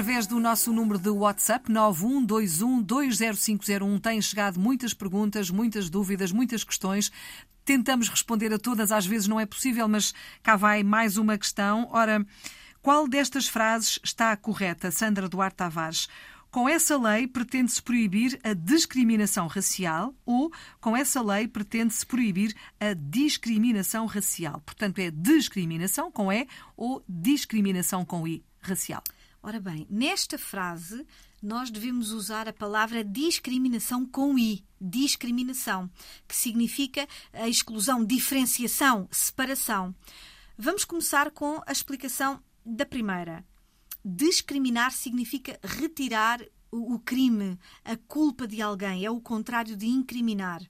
através do nosso número de WhatsApp 912120501. Têm chegado muitas perguntas, muitas dúvidas, muitas questões. Tentamos responder a todas, às vezes não é possível, mas cá vai mais uma questão. Ora, qual destas frases está correta, Sandra Duarte Tavares? Com essa lei pretende-se proibir a discriminação racial ou com essa lei pretende-se proibir a discriminação racial. Portanto, é discriminação com E ou discriminação com I racial. Ora bem, nesta frase nós devemos usar a palavra discriminação com I, discriminação, que significa a exclusão, diferenciação, separação. Vamos começar com a explicação da primeira. Discriminar significa retirar o crime, a culpa de alguém. É o contrário de incriminar.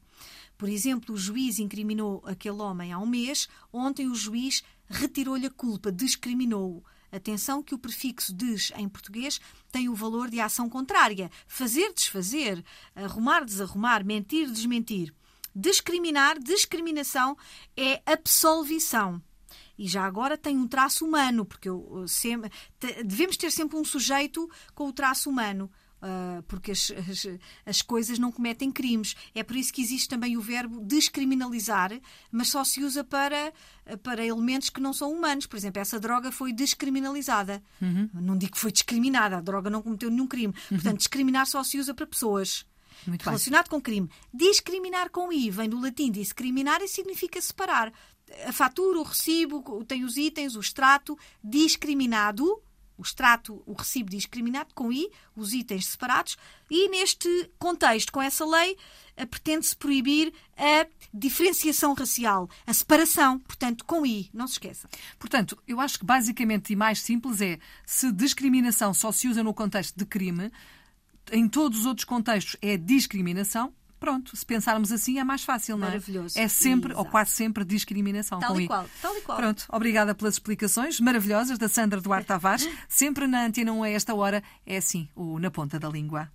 Por exemplo, o juiz incriminou aquele homem há um mês, ontem o juiz retirou-lhe a culpa, discriminou-o. Atenção que o prefixo des em português tem o valor de ação contrária. Fazer, desfazer, arrumar, desarrumar, mentir, desmentir. Discriminar, discriminação é absolvição. E já agora tem um traço humano, porque eu, sempre, devemos ter sempre um sujeito com o traço humano. Uh, porque as, as, as, coisas não cometem crimes. É por isso que existe também o verbo descriminalizar, mas só se usa para, para elementos que não são humanos. Por exemplo, essa droga foi descriminalizada. Uhum. Não digo que foi discriminada, a droga não cometeu nenhum crime. Uhum. Portanto, discriminar só se usa para pessoas. Muito relacionado bem. com crime. Discriminar com I vem do latim discriminar e significa separar a fatura, o recibo, tem os itens, o extrato, discriminado, o extrato, o recibo discriminado com I, os itens separados, e neste contexto, com essa lei, eh, pretende-se proibir a diferenciação racial, a separação, portanto, com I, não se esqueça. Portanto, eu acho que basicamente e mais simples é se discriminação só se usa no contexto de crime, em todos os outros contextos é discriminação, Pronto, se pensarmos assim é mais fácil, não é? Maravilhoso. É sempre, Exato. ou quase sempre, discriminação. Tal e qual, tal e qual. Pronto, obrigada pelas explicações maravilhosas da Sandra Duarte Tavares. sempre na Antena 1 a esta hora é assim, o Na Ponta da Língua.